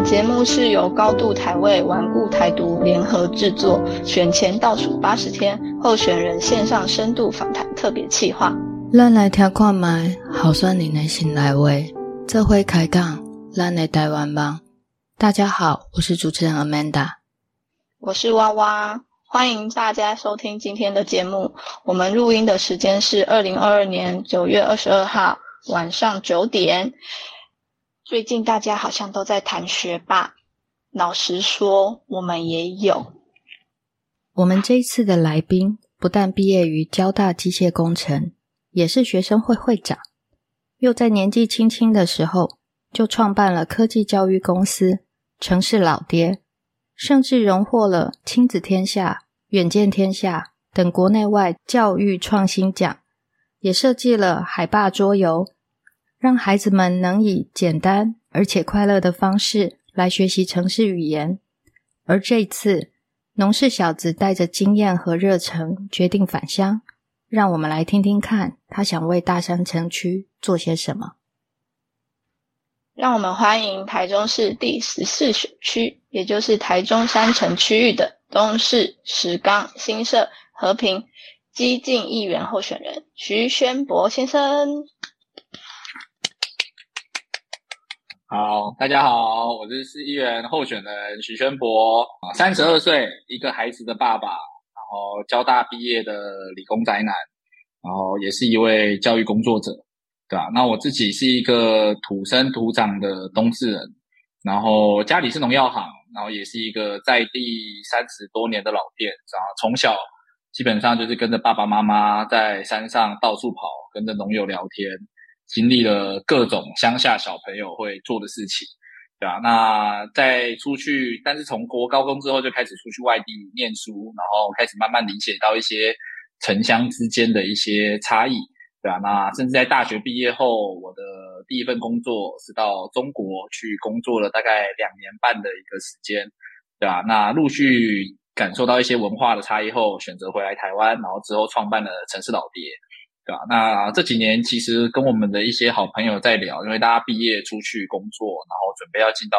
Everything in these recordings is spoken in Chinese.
本节目是由高度台位、顽固台独联合制作，选前倒数八十天候选人线上深度访谈特别企划。咱来听看麦，好算你的心来位，这回开讲，咱来台湾吧。大家好，我是主持人 Amanda，我是娃娃，欢迎大家收听今天的节目。我们录音的时间是二零二二年九月二十二号晚上九点。最近大家好像都在谈学霸，老实说，我们也有。我们这一次的来宾不但毕业于交大机械工程，也是学生会会长，又在年纪轻轻的时候就创办了科技教育公司城市老爹，甚至荣获了亲子天下、远见天下等国内外教育创新奖，也设计了海霸桌游。让孩子们能以简单而且快乐的方式来学习城市语言，而这次农氏小子带着经验和热忱决定返乡，让我们来听听看他想为大山城区做些什么。让我们欢迎台中市第十四选区，也就是台中山城区域的东市、石冈、新社、和平激进议员候选人徐宣博先生。好，大家好，我是市议员候选人许宣博啊，三十二岁，一个孩子的爸爸，然后交大毕业的理工宅男，然后也是一位教育工作者，对吧？那我自己是一个土生土长的东市人，然后家里是农药行，然后也是一个在地三十多年的老店，然后从小基本上就是跟着爸爸妈妈在山上到处跑，跟着农友聊天。经历了各种乡下小朋友会做的事情，对吧？那在出去，但是从国高中之后就开始出去外地念书，然后开始慢慢理解到一些城乡之间的一些差异，对吧？那甚至在大学毕业后，我的第一份工作是到中国去工作了大概两年半的一个时间，对吧？那陆续感受到一些文化的差异后，选择回来台湾，然后之后创办了城市老爹。对吧？那这几年其实跟我们的一些好朋友在聊，因为大家毕业出去工作，然后准备要进到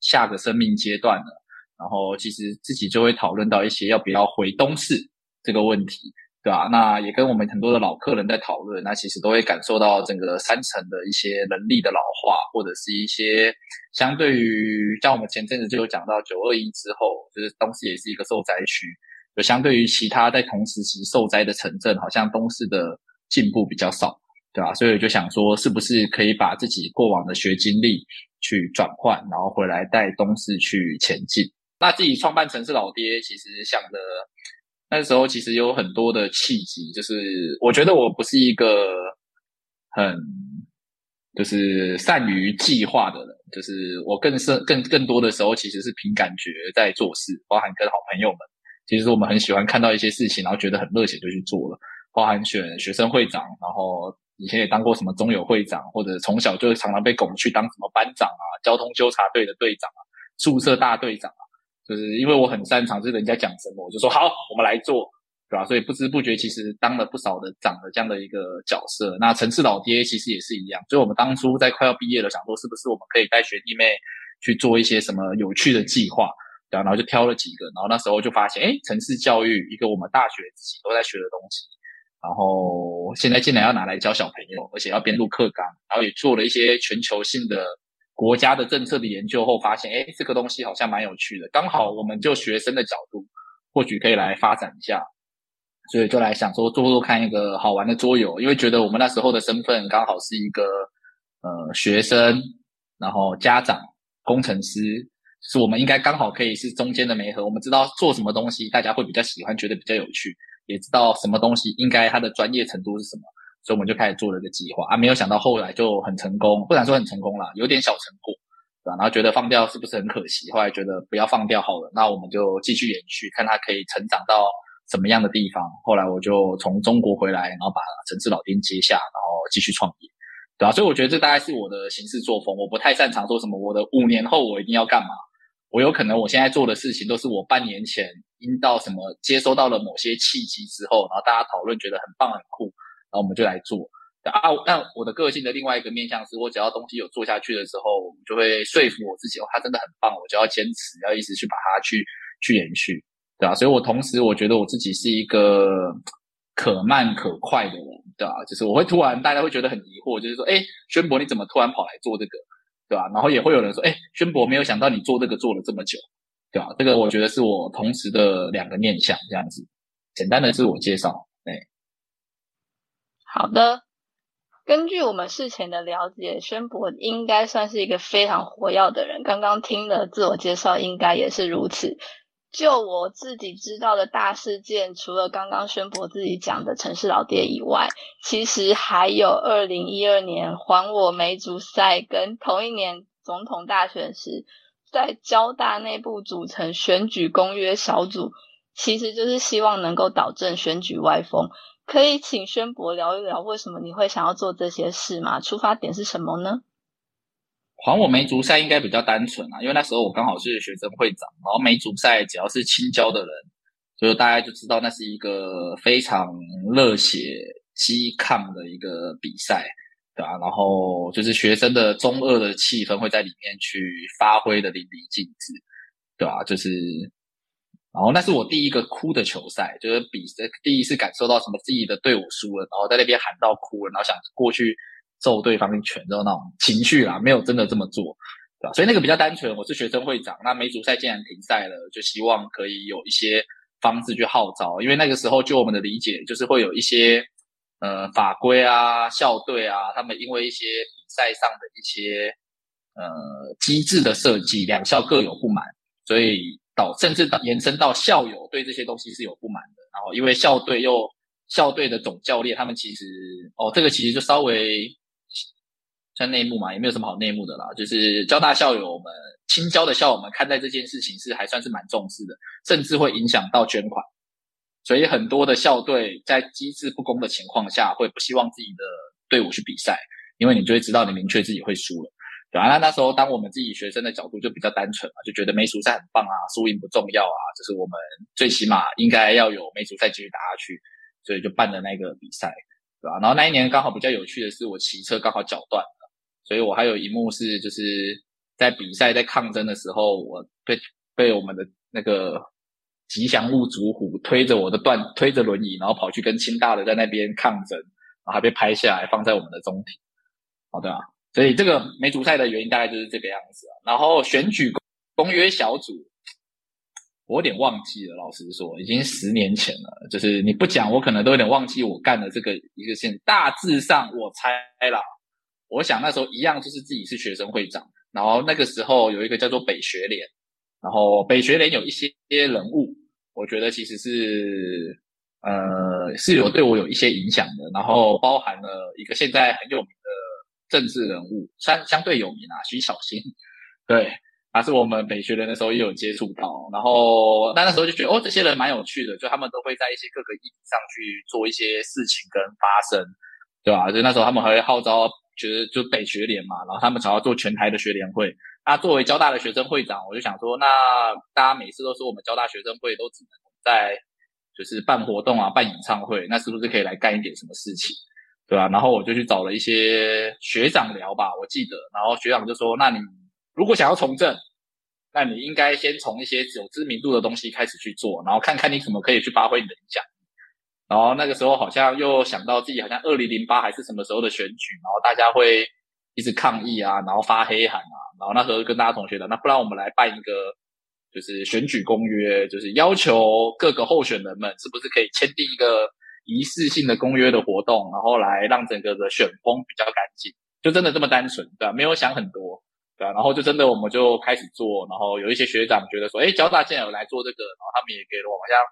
下个生命阶段了，然后其实自己就会讨论到一些要不要回东市这个问题，对吧？那也跟我们很多的老客人在讨论，那其实都会感受到整个山城的一些能力的老化，或者是一些相对于像我们前阵子就有讲到九二一之后，就是东市也是一个受灾区，就相对于其他在同时期受灾的城镇，好像东市的。进步比较少，对吧？所以我就想说，是不是可以把自己过往的学经历去转换，然后回来带东市去前进。那自己创办城市老爹，其实想的那时候其实有很多的契机，就是我觉得我不是一个很就是善于计划的人，就是我更是更更多的时候其实是凭感觉在做事，包含跟好朋友们，其实我们很喜欢看到一些事情，然后觉得很热血就去做了。包含选学生会长，然后以前也当过什么中友会长，或者从小就常常被拱去当什么班长啊、交通纠察队的队长啊、宿舍大队长啊，就是因为我很擅长，就是人家讲什么我就说好，我们来做，对吧？所以不知不觉其实当了不少的长的这样的一个角色。那城市老爹其实也是一样，所以我们当初在快要毕业了，想说是不是我们可以带学弟妹去做一些什么有趣的计划，对？然后就挑了几个，然后那时候就发现，哎，城市教育一个我们大学自己都在学的东西。然后现在竟然要拿来教小朋友，而且要编入课纲，然后也做了一些全球性的国家的政策的研究后，发现哎，这个东西好像蛮有趣的。刚好我们就学生的角度，或许可以来发展一下，所以就来想说做做看一个好玩的桌游，因为觉得我们那时候的身份刚好是一个呃学生，然后家长、工程师，是我们应该刚好可以是中间的媒合。我们知道做什么东西大家会比较喜欢，觉得比较有趣。也知道什么东西应该它的专业程度是什么，所以我们就开始做了个计划啊，没有想到后来就很成功，不敢说很成功啦，有点小成果，对吧？然后觉得放掉是不是很可惜？后来觉得不要放掉好了，那我们就继续延续，看它可以成长到什么样的地方。后来我就从中国回来，然后把城市老丁接下，然后继续创业，对吧？所以我觉得这大概是我的行事作风，我不太擅长说什么我的五年后我一定要干嘛。我有可能我现在做的事情都是我半年前因到什么接收到了某些契机之后，然后大家讨论觉得很棒很酷，然后我们就来做。啊，但我的个性的另外一个面向是，我只要东西有做下去的时候，我就会说服我自己，哦，它真的很棒，我就要坚持，要一直去把它去去延续，对吧？所以我同时我觉得我自己是一个可慢可快的人，对吧？就是我会突然大家会觉得很疑惑，就是说，哎，宣博你怎么突然跑来做这个，对吧？然后也会有人说，哎，宣博没有想到你做这个做了这么久，对吧？这个我觉得是我同时的两个念想，这样子，简单的自我介绍，对，好的。根据我们事前的了解，宣博应该算是一个非常活跃的人。刚刚听的自我介绍，应该也是如此。就我自己知道的大事件，除了刚刚宣博自己讲的城市老爹以外，其实还有二零一二年还我梅竹赛跟同一年总统大选时，在交大内部组成选举公约小组，其实就是希望能够导正选举歪风。可以请宣博聊一聊，为什么你会想要做这些事吗？出发点是什么呢？还我梅竹赛应该比较单纯啊，因为那时候我刚好是学生会长，然后梅竹赛只要是青椒的人，就是大家就知道那是一个非常热血激亢的一个比赛，对吧？然后就是学生的中二的气氛会在里面去发挥的淋漓尽致，对吧？就是。然后那是我第一个哭的球赛，就是比第一次感受到什么自己的队伍输了，然后在那边喊到哭了，然后想过去揍对方一拳的那种情绪啦，没有真的这么做，对吧？所以那个比较单纯。我是学生会长，那美主赛既然停赛了，就希望可以有一些方式去号召，因为那个时候就我们的理解，就是会有一些呃法规啊、校队啊，他们因为一些比赛上的一些呃机制的设计，两校各有不满，所以导。甚至延伸到校友对这些东西是有不满的，然后因为校队又校队的总教练，他们其实哦，这个其实就稍微内幕嘛，也没有什么好内幕的啦。就是交大校友们、青交的校友们看待这件事情是还算是蛮重视的，甚至会影响到捐款。所以很多的校队在机制不公的情况下，会不希望自己的队伍去比赛，因为你就会知道你明确自己会输了。对啊，那那时候当我们自己学生的角度就比较单纯嘛，就觉得美术赛很棒啊，输赢不重要啊，就是我们最起码应该要有美术赛继续打下去，所以就办了那个比赛，对吧？然后那一年刚好比较有趣的是，我骑车刚好脚断，所以我还有一幕是就是在比赛在抗争的时候，我被被我们的那个吉祥物主虎推着我的断推着轮椅，然后跑去跟清大的在那边抗争，然后还被拍下来放在我们的中庭，好的。所以这个梅竹赛的原因大概就是这个样子啊。然后选举公约小组，我有点忘记了，老实说，已经十年前了。就是你不讲，我可能都有点忘记我干的这个一个线。大致上我猜啦，我想那时候一样就是自己是学生会长。然后那个时候有一个叫做北学联，然后北学联有一些人物，我觉得其实是呃是有对我有一些影响的。然后包含了一个现在很有名的。政治人物相相对有名啊，徐小新，对，他是我们北学人的时候也有接触到，然后那那时候就觉得哦，这些人蛮有趣的，就他们都会在一些各个议题上去做一些事情跟发声，对吧？就那时候他们还会号召，觉得就北学联嘛，然后他们想要做全台的学联会。那作为交大的学生会长，我就想说，那大家每次都说我们交大学生会都只能在就是办活动啊、办演唱会，那是不是可以来干一点什么事情？对吧？然后我就去找了一些学长聊吧，我记得，然后学长就说：“那你如果想要从政，那你应该先从一些有知名度的东西开始去做，然后看看你怎么可以去发挥你的影响。”然后那个时候好像又想到自己好像二零零八还是什么时候的选举，然后大家会一直抗议啊，然后发黑函啊，然后那时候跟大家同学的，那不然我们来办一个就是选举公约，就是要求各个候选人们是不是可以签订一个。仪式性的公约的活动，然后来让整个的选风比较干净，就真的这么单纯，对吧？没有想很多，对吧？然后就真的我们就开始做，然后有一些学长觉得说，哎，交大竟然有来做这个，然后他们也给了我好像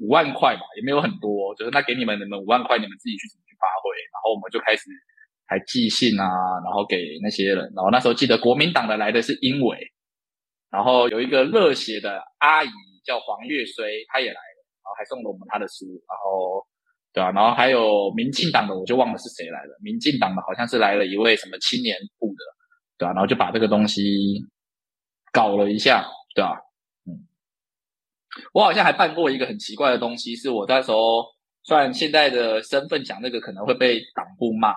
五万块吧，也没有很多，就是那给你们，你们五万块，你们自己去怎么去发挥？然后我们就开始还寄信啊，然后给那些人，然后那时候记得国民党的来的是英伟，然后有一个热血的阿姨叫黄月衰，她也来了，然后还送了我们她的书，然后。对啊，然后还有民进党的，我就忘了是谁来了。民进党的好像是来了一位什么青年部的，对啊，然后就把这个东西搞了一下，对吧？我好像还办过一个很奇怪的东西，是我那时候虽然现在的身份讲那个可能会被党部骂，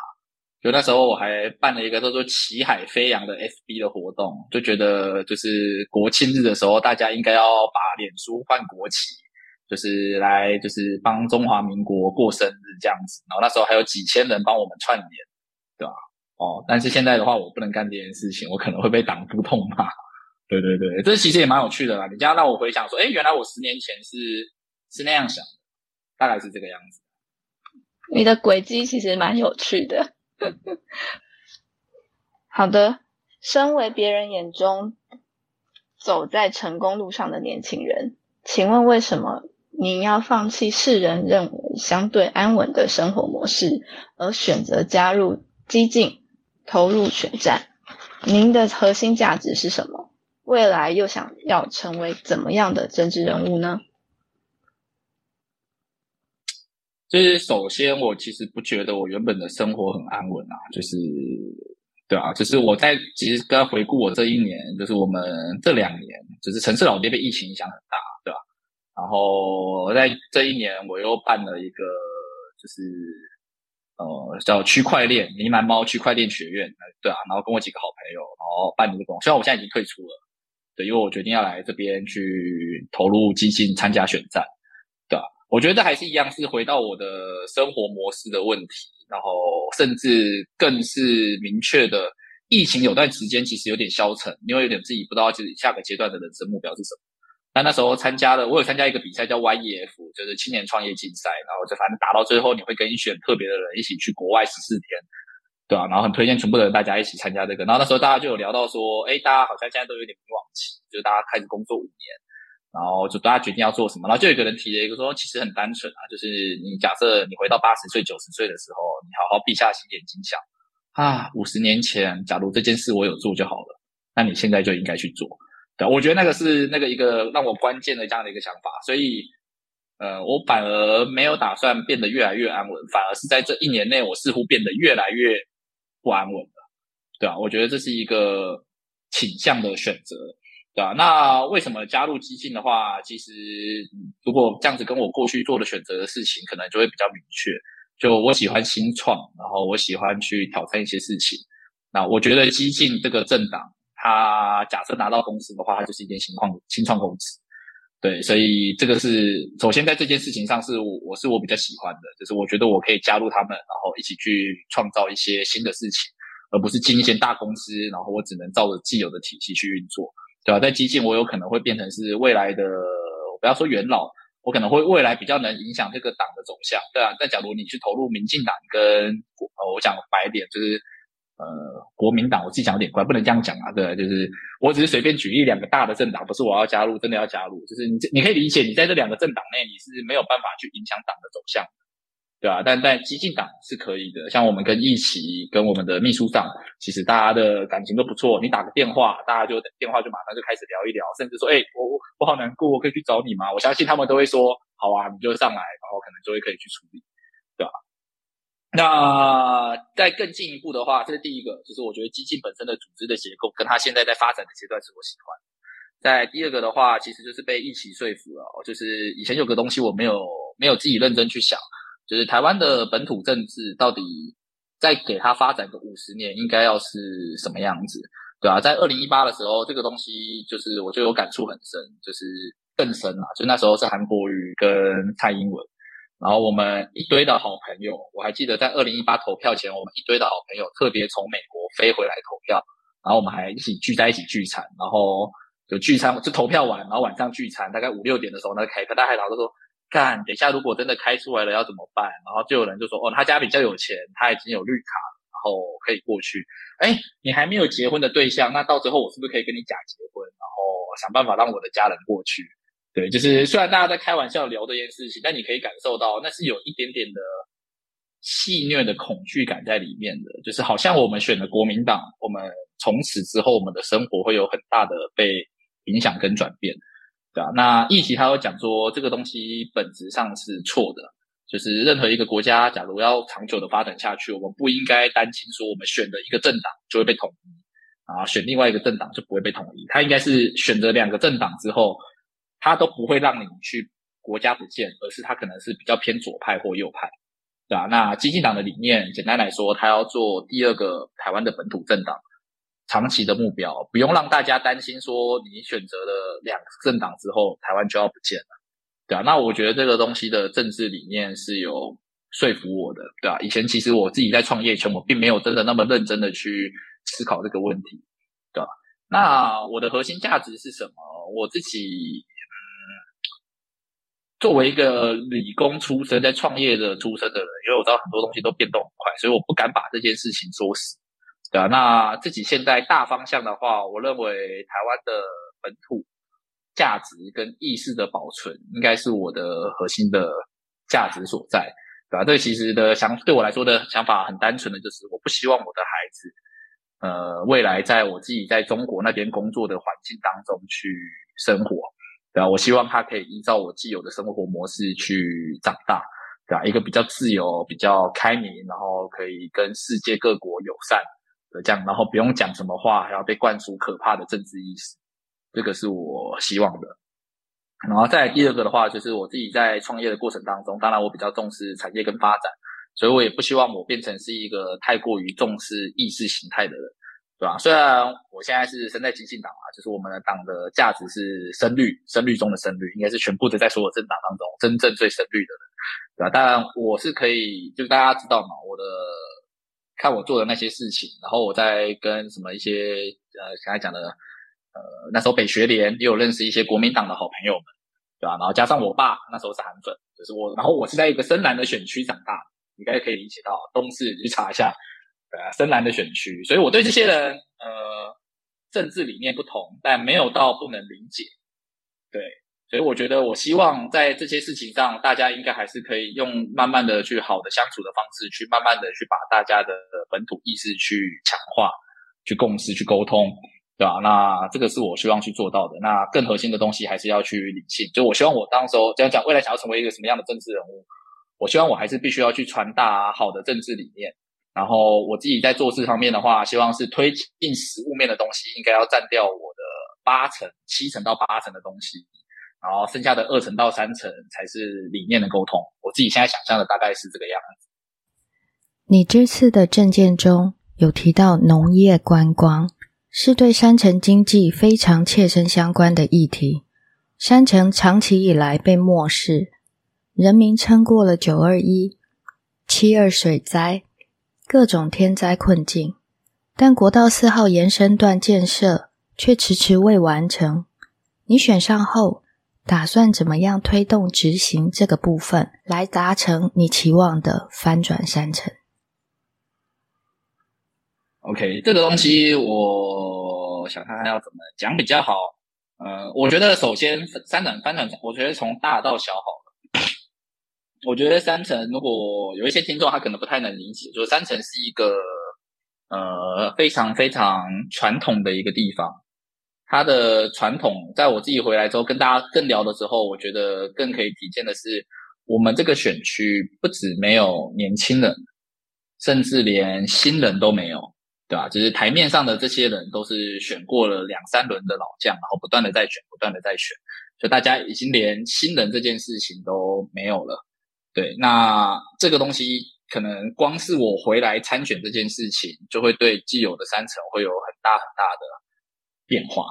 就那时候我还办了一个叫做“旗海飞扬”的 FB 的活动，就觉得就是国庆日的时候，大家应该要把脸书换国旗，就是来就是帮中华民国过生日这样子。然后那时候还有几千人帮我们串联，对吧？哦，但是现在的话，我不能干这件事情，我可能会被党部痛骂。对对对，这其实也蛮有趣的啦。你这样让我回想说，哎，原来我十年前是是那样想的，大概是这个样子。你的轨迹其实蛮有趣的。好的，身为别人眼中走在成功路上的年轻人，请问为什么您要放弃世人认为相对安稳的生活模式，而选择加入激进，投入选战？您的核心价值是什么？未来又想要成为怎么样的政治人物呢？就是首先，我其实不觉得我原本的生活很安稳啊，就是对啊，就是我在其实刚回顾我这一年，就是我们这两年，就是城市老街被疫情影响很大，对吧？然后在这一年，我又办了一个，就是呃叫区块链迷茫猫区块链学院，对啊，然后跟我几个好朋友，然后办了一个，虽然我现在已经退出了，对，因为我决定要来这边去投入基金参加选战，对吧？我觉得还是一样，是回到我的生活模式的问题，然后甚至更是明确的，疫情有段时间其实有点消沉，因为有点自己不知道自己下个阶段的人生目标是什么。但那时候参加了，我有参加一个比赛叫 YEF，就是青年创业竞赛，然后就反正打到最后，你会跟选特别的人一起去国外十四天，对啊？然后很推荐全部的人大家一起参加这个。然后那时候大家就有聊到说，哎，大家好像现在都有点迷惘期，就是大家开始工作五年。然后就大家决定要做什么，然后就有个人提了一个说，其实很单纯啊，就是你假设你回到八十岁、九十岁的时候，你好好闭下心眼睛想啊，五十年前假如这件事我有做就好了，那你现在就应该去做。对，我觉得那个是那个一个让我关键的这样的一个想法，所以呃，我反而没有打算变得越来越安稳，反而是在这一年内，我似乎变得越来越不安稳的。对啊，我觉得这是一个倾向的选择。对啊，那为什么加入激进的话，其实如果这样子跟我过去做的选择的事情，可能就会比较明确。就我喜欢新创，然后我喜欢去挑战一些事情。那我觉得激进这个政党，它假设拿到公司的话，它就是一间新创新创公司。对，所以这个是首先在这件事情上是我我是我比较喜欢的，就是我觉得我可以加入他们，然后一起去创造一些新的事情，而不是进一些大公司，然后我只能照着既有的体系去运作。对吧？在基进，我有可能会变成是未来的，不要说元老，我可能会未来比较能影响这个党的走向，对啊。但假如你去投入民进党跟呃，我讲白点，就是呃国民党，我自己讲有点怪，不能这样讲啊，对，就是我只是随便举例两个大的政党，不是我要加入，真的要加入，就是你你可以理解，你在这两个政党内，你是没有办法去影响党的走向。对啊，但但激进党是可以的，像我们跟一起跟我们的秘书长，其实大家的感情都不错。你打个电话，大家就电话就马上就开始聊一聊，甚至说，哎，我我我好难过，我可以去找你吗？我相信他们都会说，好啊，你就上来，然后可能就会可以去处理，对吧？那再更进一步的话，这是第一个，就是我觉得激进本身的组织的结构，跟他现在在发展的阶段是我喜欢。在第二个的话，其实就是被一起说服了，就是以前有个东西我没有没有自己认真去想。就是台湾的本土政治到底再给它发展个五十年，应该要是什么样子，对啊，在二零一八的时候，这个东西就是我就有感触很深，就是更深啊。就那时候是韩国瑜跟蔡英文，然后我们一堆的好朋友，我还记得在二零一八投票前，我们一堆的好朋友特别从美国飞回来投票，然后我们还一起聚在一起聚餐，然后就聚餐就投票完，然后晚上聚餐，大概五六点的时候，那个凯特大海老师说。看，等一下，如果真的开出来了要怎么办？然后就有人就说，哦，他家比较有钱，他已经有绿卡，然后可以过去。哎，你还没有结婚的对象，那到时候我是不是可以跟你假结婚，然后想办法让我的家人过去？对，就是虽然大家在开玩笑聊这件事情，但你可以感受到那是有一点点的戏谑的恐惧感在里面的，就是好像我们选了国民党，我们从此之后我们的生活会有很大的被影响跟转变。对啊，那议题他有讲说，这个东西本质上是错的，就是任何一个国家，假如要长久的发展下去，我们不应该担心说我们选的一个政党就会被统一，啊，选另外一个政党就不会被统一。他应该是选择两个政党之后，他都不会让你去国家不见，而是他可能是比较偏左派或右派。对吧？那基进党的理念，简单来说，他要做第二个台湾的本土政党，长期的目标，不用让大家担心说你选择了两个政党之后，台湾就要不见了，对吧？那我觉得这个东西的政治理念是有说服我的，对吧？以前其实我自己在创业前，我并没有真的那么认真的去思考这个问题，对吧？那我的核心价值是什么？我自己。作为一个理工出身、在创业的出身的人，因为我知道很多东西都变动很快，所以我不敢把这件事情说死，对啊，那自己现在大方向的话，我认为台湾的本土价值跟意识的保存，应该是我的核心的价值所在，对吧？这其实的想对我来说的想法很单纯的就是，我不希望我的孩子，呃，未来在我自己在中国那边工作的环境当中去生活。对啊，我希望他可以依照我既有的生活模式去长大，对啊，一个比较自由、比较开明，然后可以跟世界各国友善的这样，然后不用讲什么话，还要被灌输可怕的政治意识，这个是我希望的。然后再第二个的话，就是我自己在创业的过程当中，当然我比较重视产业跟发展，所以我也不希望我变成是一个太过于重视意识形态的人。对吧？虽然我现在是身在基进党啊，就是我们的党的价值是深绿，深绿中的深绿，应该是全部的在所有政党当中真正最深绿的，对吧？当然我是可以，就大家知道嘛，我的看我做的那些事情，然后我在跟什么一些呃刚才讲的呃那时候北学联也有认识一些国民党的好朋友们，对吧？然后加上我爸那时候是韩粉，就是我，然后我是在一个深蓝的选区长大，你应该可以理解到东市去查一下。呃，深蓝的选区，所以我对这些人，呃，政治理念不同，但没有到不能理解。对，所以我觉得，我希望在这些事情上，大家应该还是可以用慢慢的去好的相处的方式，去慢慢的去把大家的本土意识去强化，去共识，去沟通，对吧？那这个是我希望去做到的。那更核心的东西还是要去理性。就我希望我当时候这样讲，未来想要成为一个什么样的政治人物，我希望我还是必须要去传达好的政治理念。然后我自己在做事方面的话，希望是推进实物面的东西，应该要占掉我的八成、七成到八成的东西，然后剩下的二成到三成才是理念的沟通。我自己现在想象的大概是这个样子。你这次的证件中有提到农业观光是对山城经济非常切身相关的议题，山城长期以来被漠视，人民撑过了九二一、七二水灾。各种天灾困境，但国道四号延伸段建设却迟迟未完成。你选上后，打算怎么样推动执行这个部分，来达成你期望的翻转山城？OK，这个东西我想看看要怎么讲比较好。呃，我觉得首先翻转翻转，我觉得从大到小好。我觉得三层，如果有一些听众他可能不太能理解，就是三层是一个呃非常非常传统的一个地方。它的传统，在我自己回来之后跟大家更聊的时候，我觉得更可以体现的是，我们这个选区不止没有年轻人，甚至连新人都没有，对吧？就是台面上的这些人都是选过了两三轮的老将，然后不断的在选，不断的在选，就大家已经连新人这件事情都没有了。对，那这个东西可能光是我回来参选这件事情，就会对既有的三层会有很大很大的变化。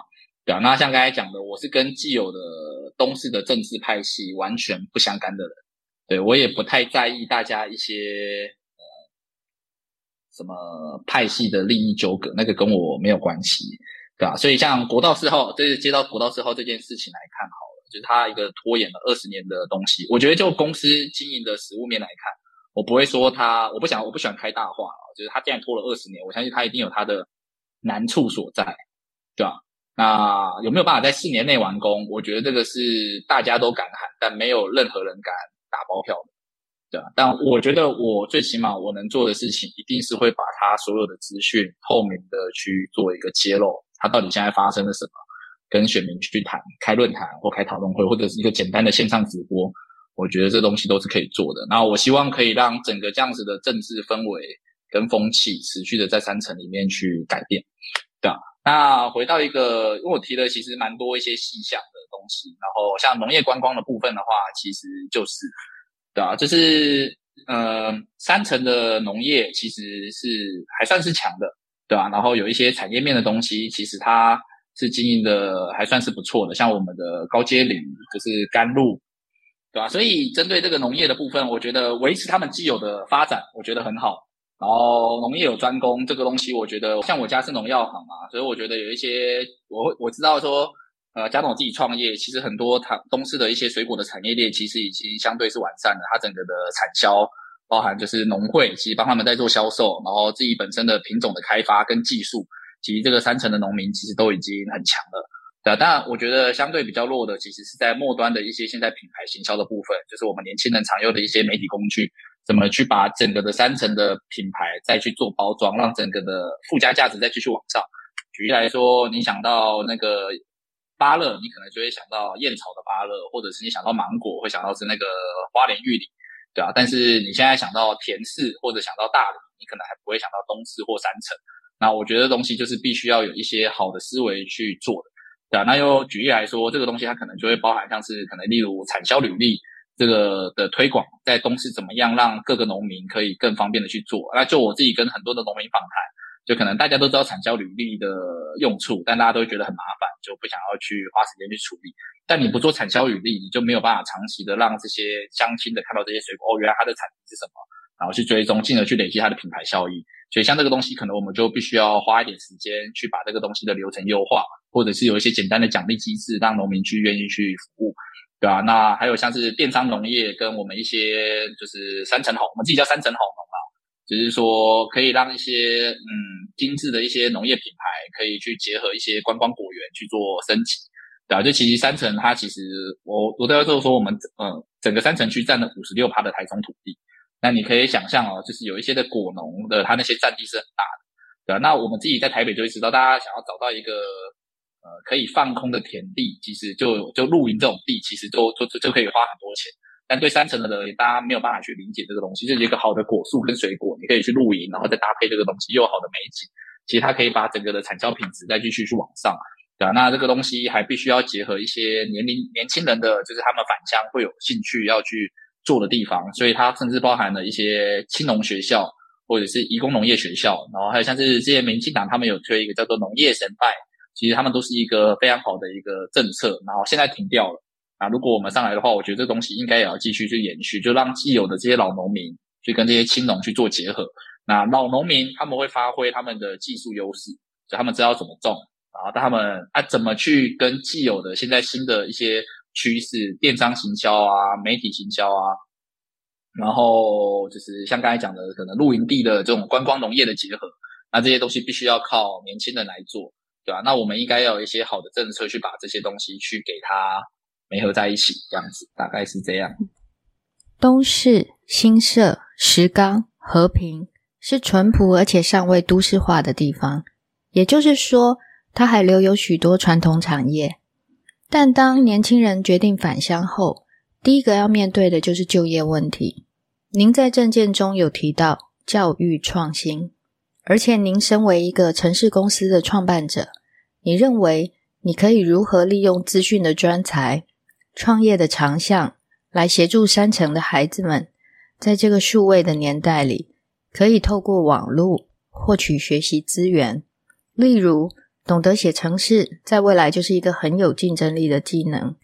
对啊，那像刚才讲的，我是跟既有的东市的政治派系完全不相干的人，对我也不太在意大家一些呃什么派系的利益纠葛，那个跟我没有关系，对吧？所以像国道四号，这是接到国道四号这件事情来看，好。就是他一个拖延了二十年的东西，我觉得就公司经营的实物面来看，我不会说他，我不想，我不喜欢开大话。就是他既然拖了二十年，我相信他一定有他的难处所在，对吧？那有没有办法在四年内完工？我觉得这个是大家都敢喊，但没有任何人敢打包票的，对吧？但我觉得我最起码我能做的事情，一定是会把他所有的资讯透明的去做一个揭露，他到底现在发生了什么。跟选民去谈、开论坛或开讨论会，或者是一个简单的线上直播，我觉得这东西都是可以做的。那我希望可以让整个这样子的政治氛围跟风气持续的在三层里面去改变，对啊？那回到一个，因为我提了其实蛮多一些细项的东西，然后像农业观光的部分的话，其实就是，对啊，就是呃，三层的农业其实是还算是强的，对啊？然后有一些产业面的东西，其实它是经营的还算是不错的，像我们的高阶岭就是甘露，对吧？所以针对这个农业的部分，我觉得维持他们既有的发展，我觉得很好。然后农业有专攻这个东西，我觉得像我家是农药行嘛，所以我觉得有一些我我知道说，呃，加总自己创业，其实很多他东市的一些水果的产业链其实已经相对是完善的，它整个的产销包含就是农会其实帮他们在做销售，然后自己本身的品种的开发跟技术，及这个三层的农民其实都已经很强了。对，当然我觉得相对比较弱的，其实是在末端的一些现在品牌行销的部分，就是我们年轻人常用的一些媒体工具。怎么去把整个的三层的品牌再去做包装，让整个的附加价值再继续往上？举例来说，你想到那个芭乐，你可能就会想到燕草的芭乐，或者是你想到芒果，会想到是那个花莲玉里，对啊。但是你现在想到田氏或者想到大理，你可能还不会想到东市或三层。那我觉得东西就是必须要有一些好的思维去做的，对啊。那又举例来说，这个东西它可能就会包含像是可能例如产销履历。这个的推广在东市怎么样让各个农民可以更方便的去做？那就我自己跟很多的农民访谈，就可能大家都知道产销履历的用处，但大家都觉得很麻烦，就不想要去花时间去处理。但你不做产销履历，你就没有办法长期的让这些乡亲的看到这些水果哦，原来它的产地是什么，然后去追踪，进而去累积它的品牌效益。所以像这个东西，可能我们就必须要花一点时间去把这个东西的流程优化，或者是有一些简单的奖励机制，让农民去愿意去服务。对啊，那还有像是电商农业跟我们一些就是三层好，我们自己叫三层好农啊，只是说可以让一些嗯精致的一些农业品牌可以去结合一些观光果园去做升级，对啊，就其实三层它其实我我都要说说我们嗯整个三层区占了五十六趴的台中土地，那你可以想象哦，就是有一些的果农的它那些占地是很大的，对啊，那我们自己在台北就会知道，大家想要找到一个。呃，可以放空的田地，其实就就露营这种地，其实就就就可以花很多钱。但对三层的人，大家没有办法去理解这个东西。就是一个好的果树跟水果，你可以去露营，然后再搭配这个东西，又好的美景，其实它可以把整个的产销品质再继续去往上，对吧？那这个东西还必须要结合一些年龄年轻人的，就是他们返乡会有兴趣要去做的地方，所以它甚至包含了一些青农学校或者是移工农业学校，然后还有像是这些民进党他们有推一个叫做农业神拜。其实他们都是一个非常好的一个政策，然后现在停掉了啊。如果我们上来的话，我觉得这东西应该也要继续去延续，就让既有的这些老农民去跟这些青农去做结合。那老农民他们会发挥他们的技术优势，就他们知道怎么种啊，他们啊怎么去跟既有的现在新的一些趋势，电商行销啊、媒体行销啊，然后就是像刚才讲的，可能露营地的这种观光农业的结合，那这些东西必须要靠年轻人来做。对吧？那我们应该要有一些好的政策去把这些东西去给它媒合在一起，这样子大概是这样。东市、新社、石冈、和平是淳朴而且尚未都市化的地方，也就是说，它还留有许多传统产业。但当年轻人决定返乡后，第一个要面对的就是就业问题。您在证件中有提到教育创新。而且，您身为一个城市公司的创办者，你认为你可以如何利用资讯的专才、创业的长项，来协助山城的孩子们，在这个数位的年代里，可以透过网络获取学习资源？例如，懂得写程式，在未来就是一个很有竞争力的技能，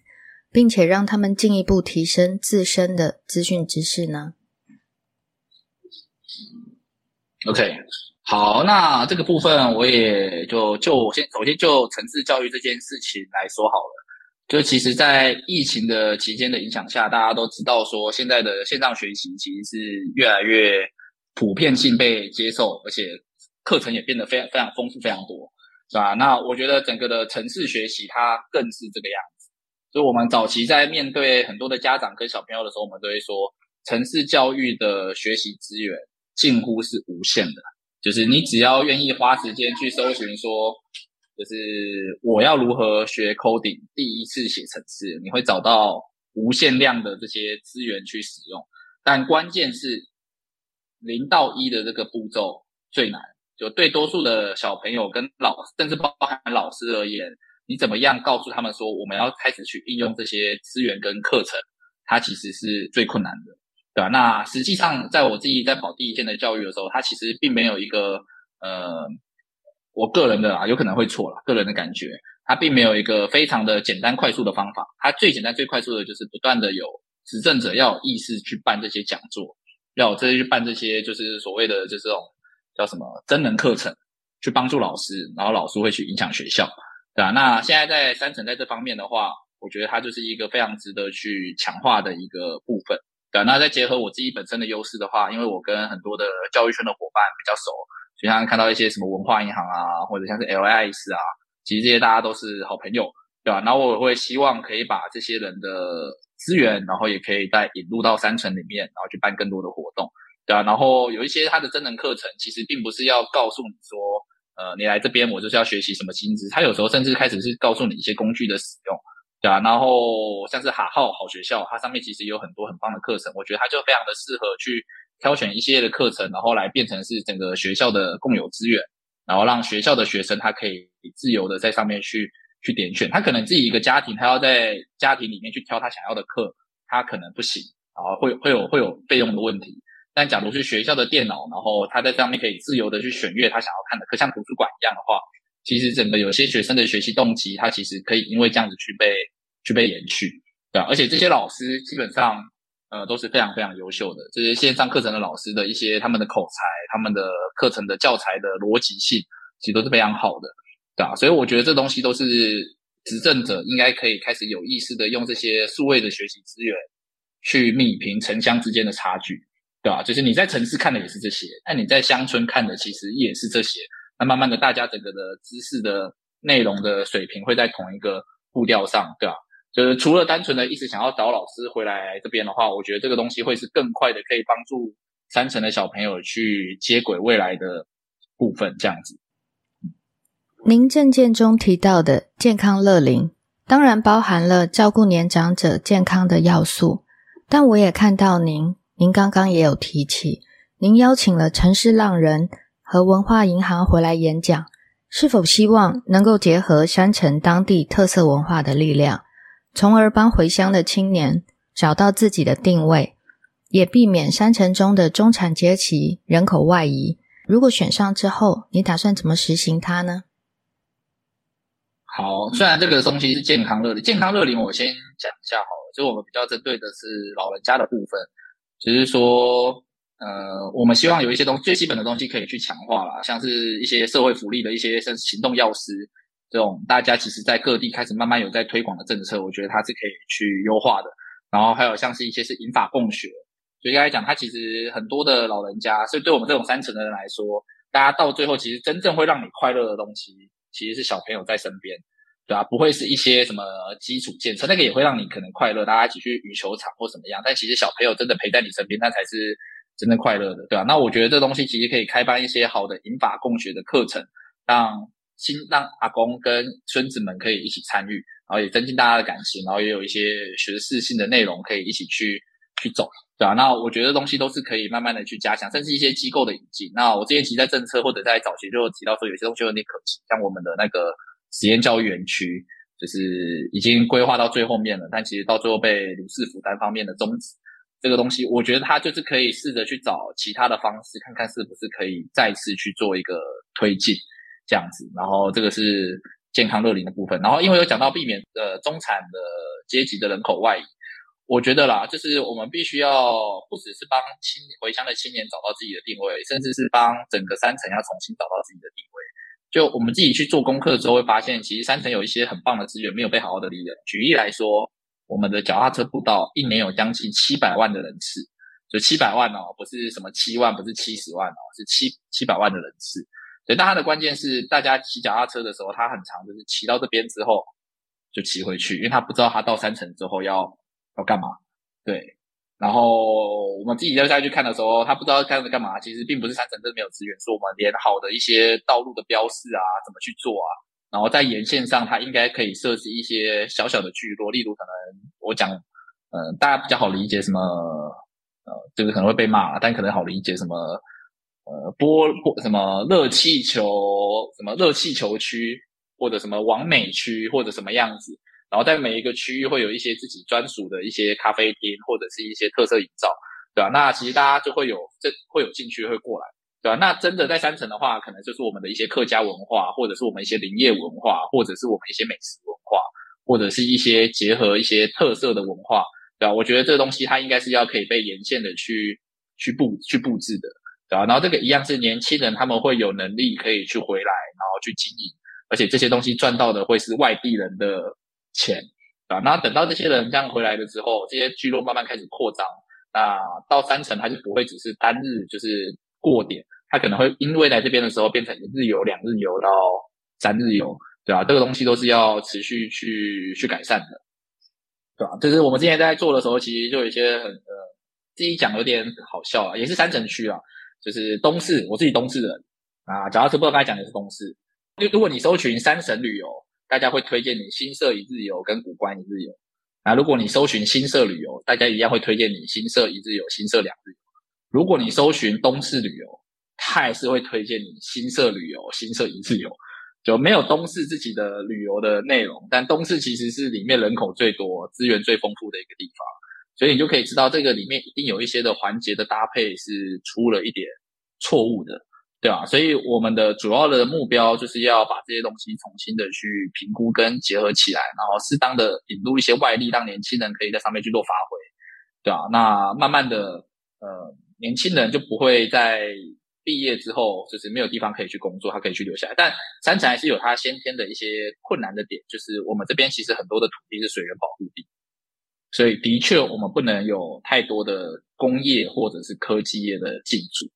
并且让他们进一步提升自身的资讯知识呢？OK。好，那这个部分我也就就先首先就城市教育这件事情来说好了。就其实，在疫情的期间的影响下，大家都知道说，现在的线上学习其实是越来越普遍性被接受，而且课程也变得非常非常丰富、非常多，是吧？那我觉得整个的城市学习它更是这个样子。所以，我们早期在面对很多的家长跟小朋友的时候，我们都会说，城市教育的学习资源近乎是无限的。就是你只要愿意花时间去搜寻，说就是我要如何学 coding，第一次写程式，你会找到无限量的这些资源去使用。但关键是零到一的这个步骤最难。就对多数的小朋友跟老，甚至包含老师而言，你怎么样告诉他们说我们要开始去应用这些资源跟课程，它其实是最困难的。对吧？那实际上，在我自己在跑第一线的教育的时候，它其实并没有一个呃，我个人的啊，有可能会错了，个人的感觉，它并没有一个非常的简单快速的方法。它最简单最快速的就是不断的有执政者要有意识去办这些讲座，要这些去办这些就是所谓的就是这种叫什么真人课程，去帮助老师，然后老师会去影响学校，对吧？那现在在三层在这方面的话，我觉得它就是一个非常值得去强化的一个部分。对，那再结合我自己本身的优势的话，因为我跟很多的教育圈的伙伴比较熟，就像看到一些什么文化银行啊，或者像是 LIS 啊，其实这些大家都是好朋友，对吧？然后我会希望可以把这些人的资源，然后也可以再引入到三层里面，然后去办更多的活动，对啊。然后有一些他的真人课程，其实并不是要告诉你说，呃，你来这边我就是要学习什么薪资，他有时候甚至开始是告诉你一些工具的使用。对啊，然后像是哈号好学校，它上面其实有很多很棒的课程，我觉得它就非常的适合去挑选一系列的课程，然后来变成是整个学校的共有资源，然后让学校的学生他可以自由的在上面去去点选。他可能自己一个家庭，他要在家庭里面去挑他想要的课，他可能不行，然后会会有会有费用的问题。但假如是学校的电脑，然后他在上面可以自由的去选阅他想要看的课，像图书馆一样的话。其实整个有些学生的学习动机，他其实可以因为这样子去被去被延续，对而且这些老师基本上呃都是非常非常优秀的，这些线上课程的老师的一些他们的口才、他们的课程的教材的逻辑性，其实都是非常好的，对吧？所以我觉得这东西都是执政者应该可以开始有意识的用这些数位的学习资源去弭平城乡之间的差距，对吧？就是你在城市看的也是这些，那你在乡村看的其实也是这些。那慢慢的，大家整个的知识的内容的水平会在同一个步调上，对吧？就是除了单纯的一直想要找老师回来这边的话，我觉得这个东西会是更快的，可以帮助三层的小朋友去接轨未来的部分，这样子。您证件中提到的健康乐龄，当然包含了照顾年长者健康的要素，但我也看到您，您刚刚也有提起，您邀请了城市浪人。和文化银行回来演讲，是否希望能够结合山城当地特色文化的力量，从而帮回乡的青年找到自己的定位，也避免山城中的中产阶级人口外移？如果选上之后，你打算怎么实行它呢？好，虽然这个东西是健康乐龄，健康乐龄我先讲一下好了，就我们比较针对的是老人家的部分，只是说。呃，我们希望有一些东最基本的东西可以去强化啦，像是一些社会福利的一些甚至行动药师这种，大家其实在各地开始慢慢有在推广的政策，我觉得它是可以去优化的。然后还有像是一些是引法共学，所以刚才讲，它其实很多的老人家，所以对我们这种三层的人来说，大家到最后其实真正会让你快乐的东西，其实是小朋友在身边，对吧？不会是一些什么基础建设，那个也会让你可能快乐，大家一起去羽球场或什么样，但其实小朋友真的陪在你身边，那才是。真的快乐的，对吧？那我觉得这东西其实可以开办一些好的引法共学的课程，让新让阿公跟孙子们可以一起参与，然后也增进大家的感情，然后也有一些学识性的内容可以一起去去走，对吧？那我觉得东西都是可以慢慢的去加强，甚至一些机构的引进。那我之前其实在政策或者在早期就提到说，有些东西有点可惜，像我们的那个实验教育园区，就是已经规划到最后面了，但其实到最后被鲁市府单方面的终止。这个东西，我觉得它就是可以试着去找其他的方式，看看是不是可以再次去做一个推进，这样子。然后这个是健康乐龄的部分。然后因为有讲到避免呃中产的阶级的人口外移，我觉得啦，就是我们必须要不只是帮青回乡的青年找到自己的定位，甚至是帮整个山城要重新找到自己的定位。就我们自己去做功课的时候，会发现其实山城有一些很棒的资源没有被好好的利用。举例来说。我们的脚踏车步道一年有将近七百万的人次，就七百万哦，不是什么七万，不是七十万哦，是七七百万的人次。所以，但它的关键是，大家骑脚踏车的时候，他很长，就是骑到这边之后就骑回去，因为他不知道他到山城之后要要干嘛。对，然后我们自己要下去看的时候，他不知道开始干嘛。其实并不是三城这没有资源，是我们连好的一些道路的标示啊，怎么去做啊。然后在沿线上，它应该可以设置一些小小的聚落，例如可能我讲，呃，大家比较好理解什么，呃，这个可能会被骂，但可能好理解什么，呃，波波什么热气球，什么热气球区，或者什么完美区，或者什么样子。然后在每一个区域会有一些自己专属的一些咖啡厅，或者是一些特色营造。对吧？那其实大家就会有这会有兴趣会过来，对吧？那真的在山城的话，可能就是我们的一些客家文化，或者是我们一些林业文化，或者是我们一些美食文化，或者是一些结合一些特色的文化，对吧？我觉得这个东西它应该是要可以被沿线的去去布去布置的，对吧？然后这个一样是年轻人他们会有能力可以去回来，然后去经营，而且这些东西赚到的会是外地人的钱。啊，那等到这些人这样回来了之后，这些聚落慢慢开始扩张，那到三层它就不会只是单日就是过点，它可能会因为来这边的时候变成一日游、两日游到三日游，对吧？这个东西都是要持续去去改善的，对吧？就是我们之前在做的时候，其实就有一些很呃，自己讲有点好笑啊，也是三城区啊，就是东市，我自己东市人啊，假如是不知道刚才讲的是东市，就如果你搜寻三省旅游。大家会推荐你新社一日游跟古关一日游。那如果你搜寻新社旅游，大家一样会推荐你新社一日游、新社两日游。如果你搜寻东市旅游，他还是会推荐你新社旅游、新社一日游。就没有东市自己的旅游的内容，但东市其实是里面人口最多、资源最丰富的一个地方，所以你就可以知道这个里面一定有一些的环节的搭配是出了一点错误的。对啊，所以我们的主要的目标就是要把这些东西重新的去评估跟结合起来，然后适当的引入一些外力，让年轻人可以在上面去做发挥，对啊，那慢慢的，呃，年轻人就不会在毕业之后就是没有地方可以去工作，他可以去留下来。但三城还是有它先天的一些困难的点，就是我们这边其实很多的土地是水源保护地，所以的确我们不能有太多的工业或者是科技业的进驻。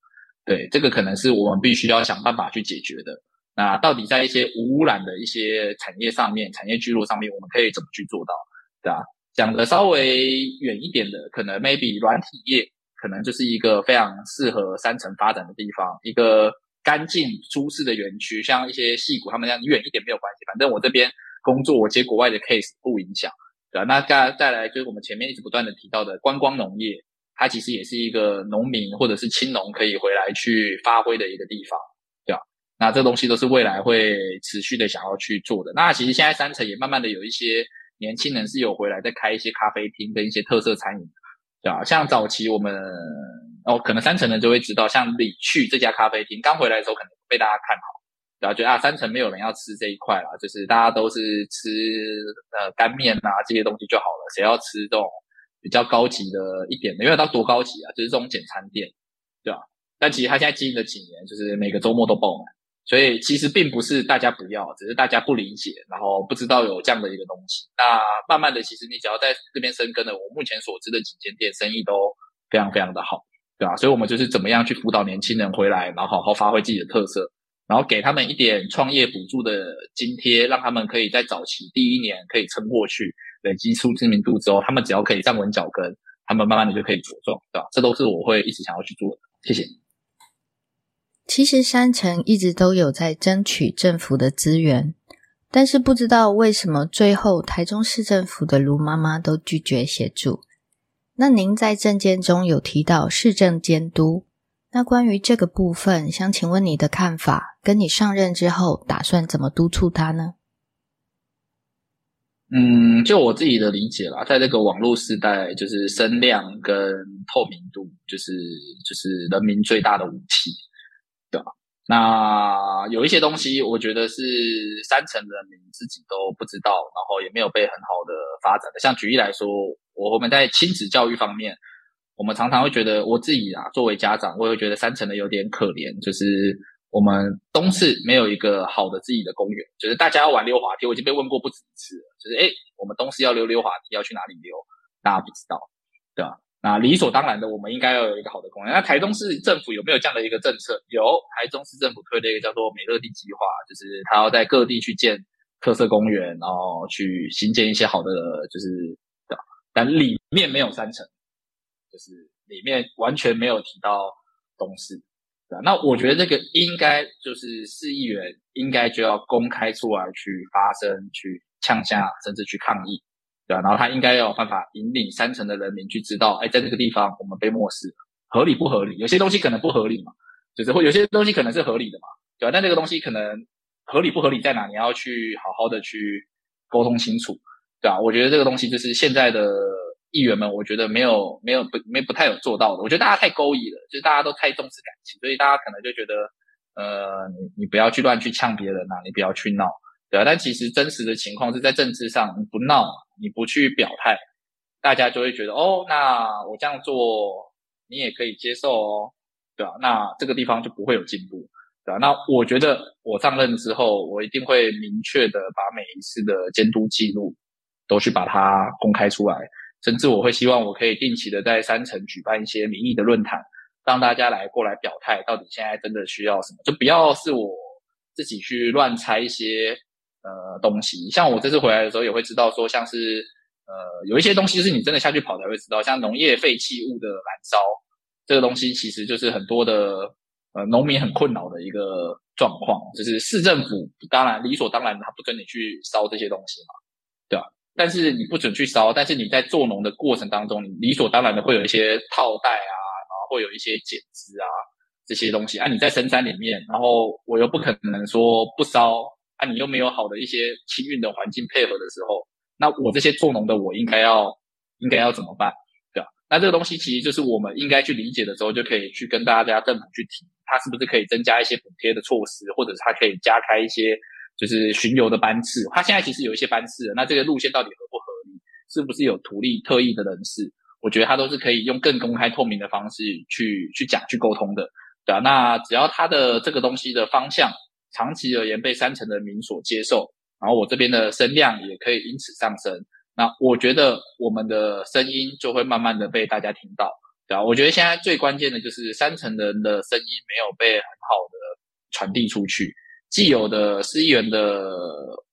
对，这个可能是我们必须要想办法去解决的。那到底在一些无污染的一些产业上面、产业聚落上面，我们可以怎么去做到？对吧？讲的稍微远一点的，可能 maybe 软体业可能就是一个非常适合三层发展的地方，一个干净舒适的园区。像一些戏谷，他们这样远一点没有关系，反正我这边工作，我接国外的 case 不影响，对吧？那再再来就是我们前面一直不断的提到的观光农业。它其实也是一个农民或者是青农可以回来去发挥的一个地方，对吧？那这东西都是未来会持续的想要去做的。那其实现在三城也慢慢的有一些年轻人是有回来在开一些咖啡厅跟一些特色餐饮，对吧？像早期我们哦，可能三城人就会知道，像李去这家咖啡厅刚回来的时候，可能被大家看好，然后觉得啊，三城没有人要吃这一块了，就是大家都是吃呃干面啊这些东西就好了，谁要吃这种？比较高级的一点的，因为它多高级啊，就是这种简餐店，对吧？但其实它现在经营了几年，就是每个周末都爆满，所以其实并不是大家不要，只是大家不理解，然后不知道有这样的一个东西。那慢慢的，其实你只要在这边生根了，我目前所知的几间店生意都非常非常的好，对吧？所以我们就是怎么样去辅导年轻人回来，然后好好发挥自己的特色，然后给他们一点创业补助的津贴，让他们可以在早期第一年可以撑过去。累积出知名度之后，他们只要可以站稳脚跟，他们慢慢的就可以茁壮，对吧？这都是我会一直想要去做的。谢谢。其实山城一直都有在争取政府的资源，但是不知道为什么最后台中市政府的卢妈妈都拒绝协助。那您在政见中有提到市政监督，那关于这个部分，想请问你的看法，跟你上任之后打算怎么督促他呢？嗯，就我自己的理解啦，在这个网络时代，就是声量跟透明度，就是就是人民最大的武器，对吧？那有一些东西，我觉得是三成人民自己都不知道，然后也没有被很好的发展的。像举例来说，我我们在亲子教育方面，我们常常会觉得，我自己啊，作为家长，我也会觉得三成的有点可怜，就是。我们东市没有一个好的自己的公园，就是大家要玩溜滑梯，我已经被问过不止一次了。就是哎，我们东市要溜溜滑梯，要去哪里溜？大家不知道，对吧？那理所当然的，我们应该要有一个好的公园。那台中市政府有没有这样的一个政策？有，台中市政府推了一个叫做美乐地计划，就是他要在各地去建特色公园，然后去新建一些好的，就是的，但里面没有三层，就是里面完全没有提到东市。那我觉得这个应该就是市议员应该就要公开出来去发声、去呛下，甚至去抗议，对吧？然后他应该要有办法引领三层的人民去知道，哎，在这个地方我们被漠视，合理不合理？有些东西可能不合理嘛，就是会有些东西可能是合理的嘛，对吧？但这个东西可能合理不合理在哪？你要去好好的去沟通清楚，对吧？我觉得这个东西就是现在的议员们，我觉得没有没有不没不太有做到的。我觉得大家太勾引了，就是大家都太重视感情，所以大家可能就觉得，呃，你你不要去乱去呛别人呐，你不要去闹，对啊。但其实真实的情况是在政治上，你不闹，你不去表态，大家就会觉得，哦，那我这样做你也可以接受哦，对吧？那这个地方就不会有进步。对啊，那我觉得我上任之后，我一定会明确的把每一次的监督记录都去把它公开出来，甚至我会希望我可以定期的在三城举办一些民意的论坛，让大家来过来表态，到底现在真的需要什么，就不要是我自己去乱猜一些呃东西。像我这次回来的时候，也会知道说，像是呃有一些东西是你真的下去跑才会知道，像农业废弃物的燃烧这个东西，其实就是很多的。呃，农民很困扰的一个状况，就是市政府当然理所当然，他不准你去烧这些东西嘛，对吧？但是你不准去烧，但是你在做农的过程当中，你理所当然的会有一些套袋啊，然后会有一些剪枝啊这些东西啊。你在深山里面，然后我又不可能说不烧啊，你又没有好的一些清运的环境配合的时候，那我这些做农的我应该要应该要怎么办？对吧？那这个东西其实就是我们应该去理解的时候，就可以去跟大家政府去提。它是不是可以增加一些补贴的措施，或者是它可以加开一些就是巡游的班次？他现在其实有一些班次，那这个路线到底合不合理？是不是有图利特异的人士？我觉得他都是可以用更公开透明的方式去去讲去沟通的，对啊。那只要他的这个东西的方向长期而言被三层的民所接受，然后我这边的声量也可以因此上升，那我觉得我们的声音就会慢慢的被大家听到。对啊，我觉得现在最关键的就是三层人的声音没有被很好的传递出去。既有的市议员的，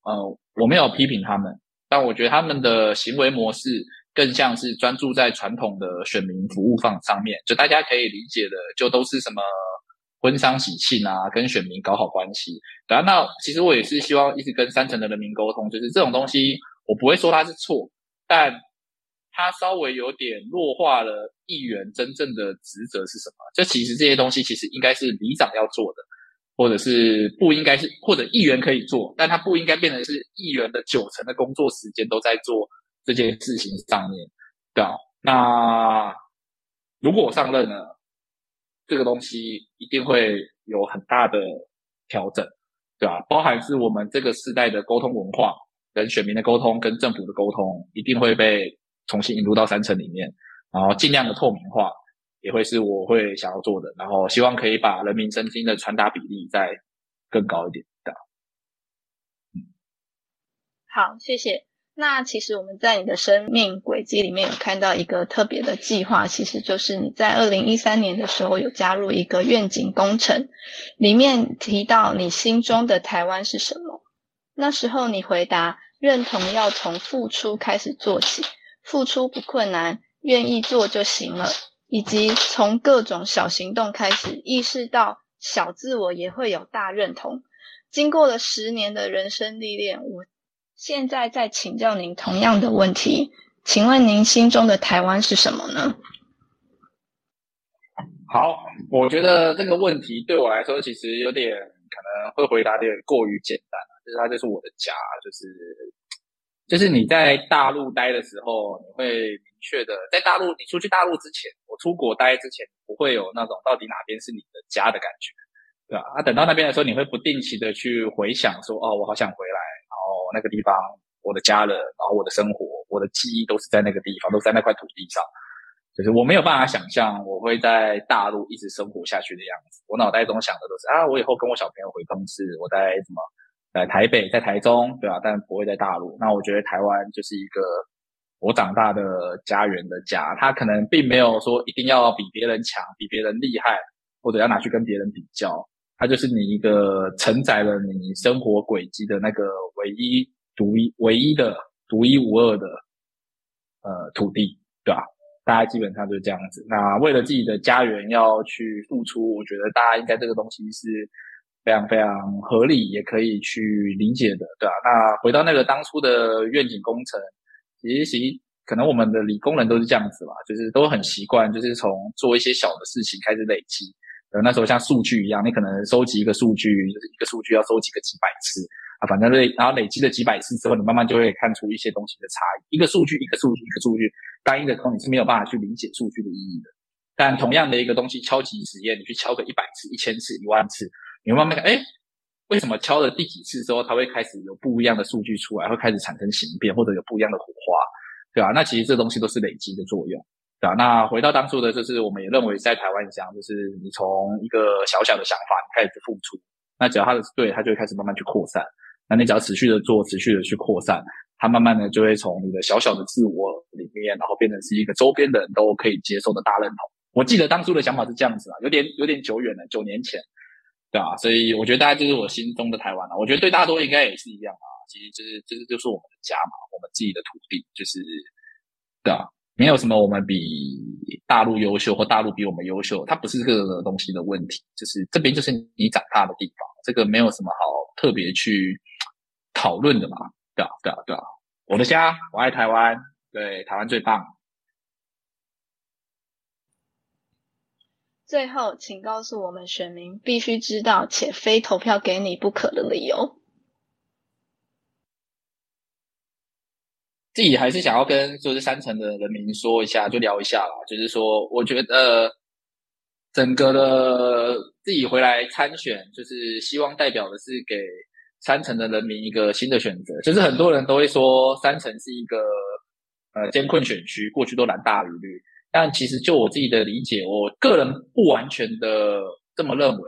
呃，我没有批评他们，但我觉得他们的行为模式更像是专注在传统的选民服务方上面。就大家可以理解的，就都是什么婚丧喜庆啊，跟选民搞好关系。对啊，那其实我也是希望一直跟三层的人民沟通，就是这种东西，我不会说它是错，但。他稍微有点弱化了议员真正的职责是什么？这其实这些东西其实应该是里长要做的，或者是不应该是，或者议员可以做，但他不应该变成是议员的九成的工作时间都在做这件事情上面，对啊。那如果我上任了，这个东西一定会有很大的调整，对吧？包含是我们这个时代的沟通文化，跟选民的沟通，跟政府的沟通，一定会被。重新引入到三层里面，然后尽量的透明化，也会是我会想要做的。然后希望可以把人民声音的传达比例再更高一点的。嗯，好，谢谢。那其实我们在你的生命轨迹里面有看到一个特别的计划，其实就是你在二零一三年的时候有加入一个愿景工程，里面提到你心中的台湾是什么？那时候你回答认同要从付出开始做起。付出不困难，愿意做就行了。以及从各种小行动开始，意识到小自我也会有大认同。经过了十年的人生历练，我现在在请教您同样的问题，请问您心中的台湾是什么呢？好，我觉得这个问题对我来说其实有点可能会回答的过于简单就是它就是我的家，就是。就是你在大陆待的时候，你会明确的在大陆，你出去大陆之前，我出国待之前，不会有那种到底哪边是你的家的感觉，对吧？啊，等到那边的时候，你会不定期的去回想说，哦，我好想回来，然后那个地方，我的家人，然后我的生活，我的记忆都是在那个地方，都在那块土地上。就是我没有办法想象我会在大陆一直生活下去的样子。我脑袋中想的都是啊，我以后跟我小朋友回公司，我在什么？在台北，在台中，对吧？但不会在大陆。那我觉得台湾就是一个我长大的家园的家。它可能并没有说一定要比别人强，比别人厉害，或者要拿去跟别人比较。它就是你一个承载了你生活轨迹的那个唯一、独一、唯一的、独一无二的呃土地，对吧？大家基本上就是这样子。那为了自己的家园要去付出，我觉得大家应该这个东西是。非常非常合理，也可以去理解的，对吧？那回到那个当初的愿景工程，其实可能我们的理工人都是这样子吧，就是都很习惯，就是从做一些小的事情开始累积。呃，那时候像数据一样，你可能收集一个数据，就是一个数据要收集个几百次，啊，反正累，然后累积了几百次之后，你慢慢就会看出一些东西的差异。一个数据，一个数据，一个数据，单一的空你是没有办法去理解数据的意义的。但同样的一个东西，敲击实验，你去敲个一百次、一千次、一万次，你慢慢看，哎，为什么敲了第几次之后，它会开始有不一样的数据出来，会开始产生形变，或者有不一样的火花，对吧？那其实这东西都是累积的作用，对吧？那回到当初的，就是我们也认为在台湾这样，就是你从一个小小的想法开始去付出，那只要它的对，它就会开始慢慢去扩散。那你只要持续的做，持续的去扩散，它慢慢的就会从你的小小的自我里面，然后变成是一个周边的人都可以接受的大认同。我记得当初的想法是这样子啊，有点有点久远了，九年前，对啊？所以我觉得大家就是我心中的台湾了。我觉得对大多应该也是一样啊。其实就是这是就是我们的家嘛，我们自己的土地，就是对啊，没有什么我们比大陆优秀或大陆比我们优秀，它不是这个东西的问题，就是这边就是你长大的地方，这个没有什么好特别去。讨论的嘛，对啊，对啊，对啊，我的家，我爱台湾，对，台湾最棒。最后，请告诉我们选民必须知道且非投票给你不可的理由。自己还是想要跟就是三层的人民说一下，就聊一下啦。就是说，我觉得整个的自己回来参选，就是希望代表的是给。三层的人民一个新的选择，就是很多人都会说三层是一个呃艰困选区，过去都蓝大于绿。但其实就我自己的理解，我个人不完全的这么认为。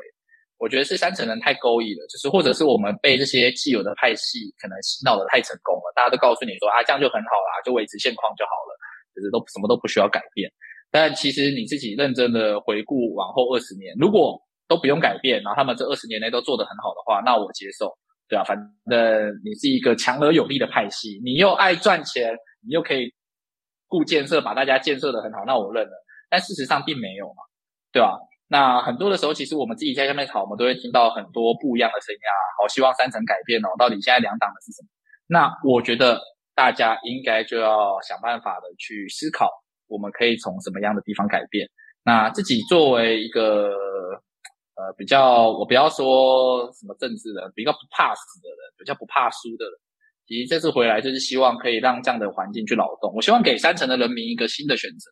我觉得是三层人太勾引了，就是或者是我们被这些既有的派系可能洗脑的太成功了，大家都告诉你说啊这样就很好啦，就维持现况就好了，就是都什么都不需要改变。但其实你自己认真的回顾往后二十年，如果都不用改变，然后他们这二十年内都做得很好的话，那我接受。对啊，反正你是一个强而有力的派系，你又爱赚钱，你又可以顾建设，把大家建设的很好，那我认了。但事实上并没有嘛，对吧？那很多的时候，其实我们自己在下面吵，我们都会听到很多不一样的声音啊。好，希望三层改变哦。到底现在两党的是什么？那我觉得大家应该就要想办法的去思考，我们可以从什么样的地方改变。那自己作为一个。呃，比较我不要说什么政治人，比较不怕死的人，比较不怕输的人。其实这次回来就是希望可以让这样的环境去劳动。我希望给三层的人民一个新的选择，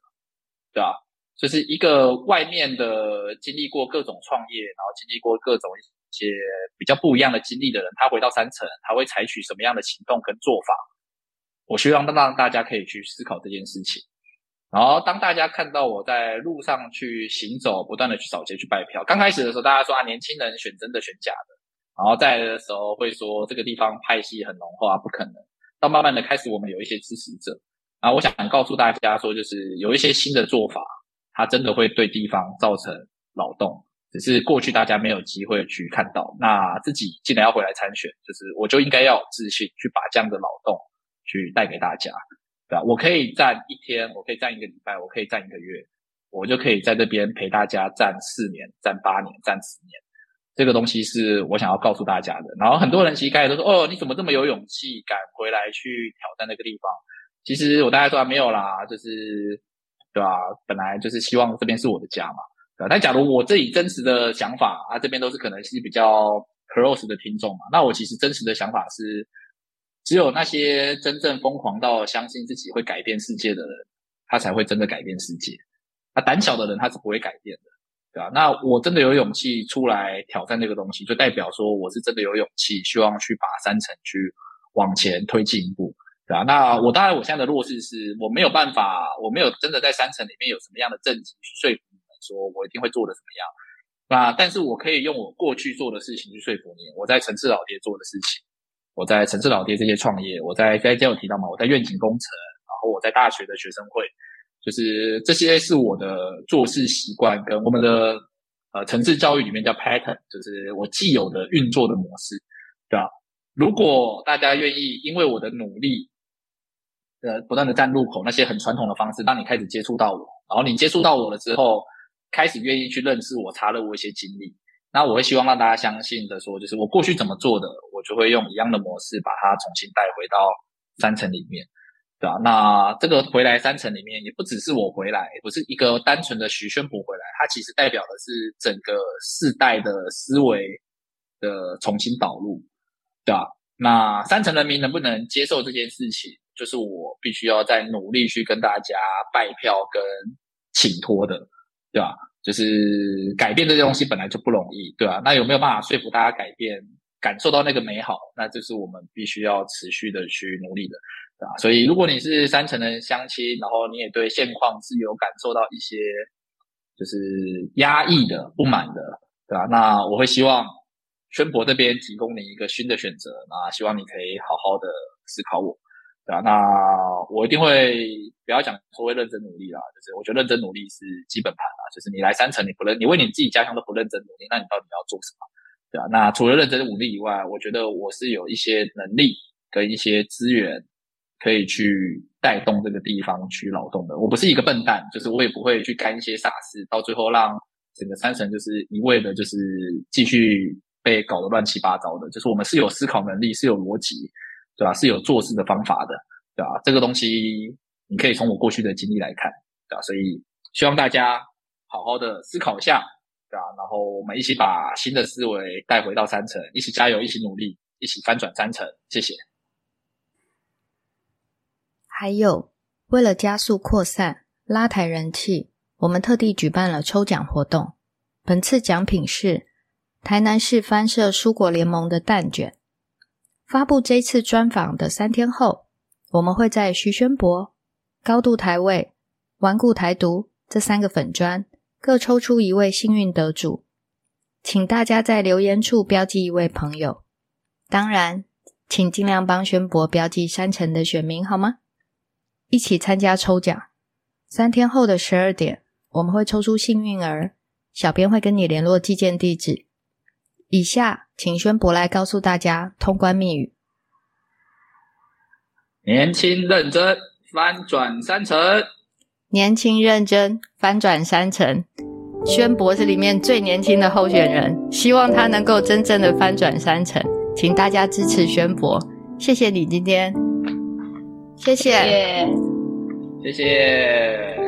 对吧？就是一个外面的经历过各种创业，然后经历过各种一些比较不一样的经历的人，他回到三层，他会采取什么样的行动跟做法？我希望让大家可以去思考这件事情。然后，当大家看到我在路上去行走，不断的去扫街去拜票，刚开始的时候，大家说啊，年轻人选真的选假的，然后在的时候会说这个地方派系很浓厚啊，不可能。到慢慢的开始，我们有一些支持者，啊，我想告诉大家说，就是有一些新的做法，它真的会对地方造成劳动，只是过去大家没有机会去看到。那自己既然要回来参选，就是我就应该要有自信去把这样的劳动去带给大家。对吧？我可以站一天，我可以站一个礼拜，我可以站一个月，我就可以在这边陪大家站四年、站八年、站十年。这个东西是我想要告诉大家的。然后很多人其实开始都说：“哦，你怎么这么有勇气，敢回来去挑战那个地方？”其实我大概说没有啦，就是对吧？本来就是希望这边是我的家嘛，对吧？但假如我自己真实的想法啊，这边都是可能是比较 close 的听众嘛，那我其实真实的想法是。只有那些真正疯狂到相信自己会改变世界的人，他才会真的改变世界。他胆小的人，他是不会改变的，对吧？那我真的有勇气出来挑战这个东西，就代表说我是真的有勇气，希望去把三层去往前推进一步，对吧？那我当然，我现在的弱势是我没有办法，我没有真的在三层里面有什么样的证据去说服你们，说我一定会做的怎么样，那但是我可以用我过去做的事情去说服你，我在城市老爹做的事情。我在城市老爹这些创业，我在在前有提到嘛，我在愿景工程，然后我在大学的学生会，就是这些是我的做事习惯，跟我们的呃城市教育里面叫 pattern，就是我既有的运作的模式，对吧？如果大家愿意因为我的努力，呃，不断的站路口那些很传统的方式，当你开始接触到我，然后你接触到我了之后，开始愿意去认识我，查了我一些经历。那我会希望让大家相信的说，就是我过去怎么做的，我就会用一样的模式把它重新带回到三层里面，对吧？那这个回来三层里面，也不只是我回来，不是一个单纯的徐宣博回来，它其实代表的是整个世代的思维的重新导入，对吧？那三层人民能不能接受这件事情，就是我必须要再努力去跟大家拜票跟请托的，对吧？就是改变这些东西本来就不容易，对吧？那有没有办法说服大家改变，感受到那个美好？那这是我们必须要持续的去努力的，对吧？所以，如果你是三层的相亲，然后你也对现况是有感受到一些就是压抑的、不满的，对吧？那我会希望宣博这边提供你一个新的选择，那希望你可以好好的思考我。对啊，那我一定会不要讲说会认真努力啦，就是我觉得认真努力是基本盘啦，就是你来三层你不认，你为你自己家乡都不认真努力，那你到底要做什么？对啊，那除了认真努力以外，我觉得我是有一些能力跟一些资源可以去带动这个地方去劳动的。我不是一个笨蛋，就是我也不会去干一些傻事，到最后让整个三层就是一味的，就是继续被搞得乱七八糟的。就是我们是有思考能力，是有逻辑。对吧？是有做事的方法的，对吧？这个东西你可以从我过去的经历来看，对吧？所以希望大家好好的思考一下，对吧？然后我们一起把新的思维带回到三层，一起加油，一起努力，一起翻转三层。谢谢。还有，为了加速扩散、拉抬人气，我们特地举办了抽奖活动。本次奖品是台南市翻社蔬果联盟的蛋卷。发布这次专访的三天后，我们会在徐宣博、高度台位、顽固台独这三个粉砖各抽出一位幸运得主，请大家在留言处标记一位朋友。当然，请尽量帮宣博标记山城的选民好吗？一起参加抽奖。三天后的十二点，我们会抽出幸运儿，小编会跟你联络寄件地址。以下，请宣博来告诉大家通关密语：年轻认真，翻转三成。年轻认真，翻转三层。宣博是里面最年轻的候选人，希望他能够真正的翻转三层，请大家支持宣博。谢谢你今天，谢谢，谢谢。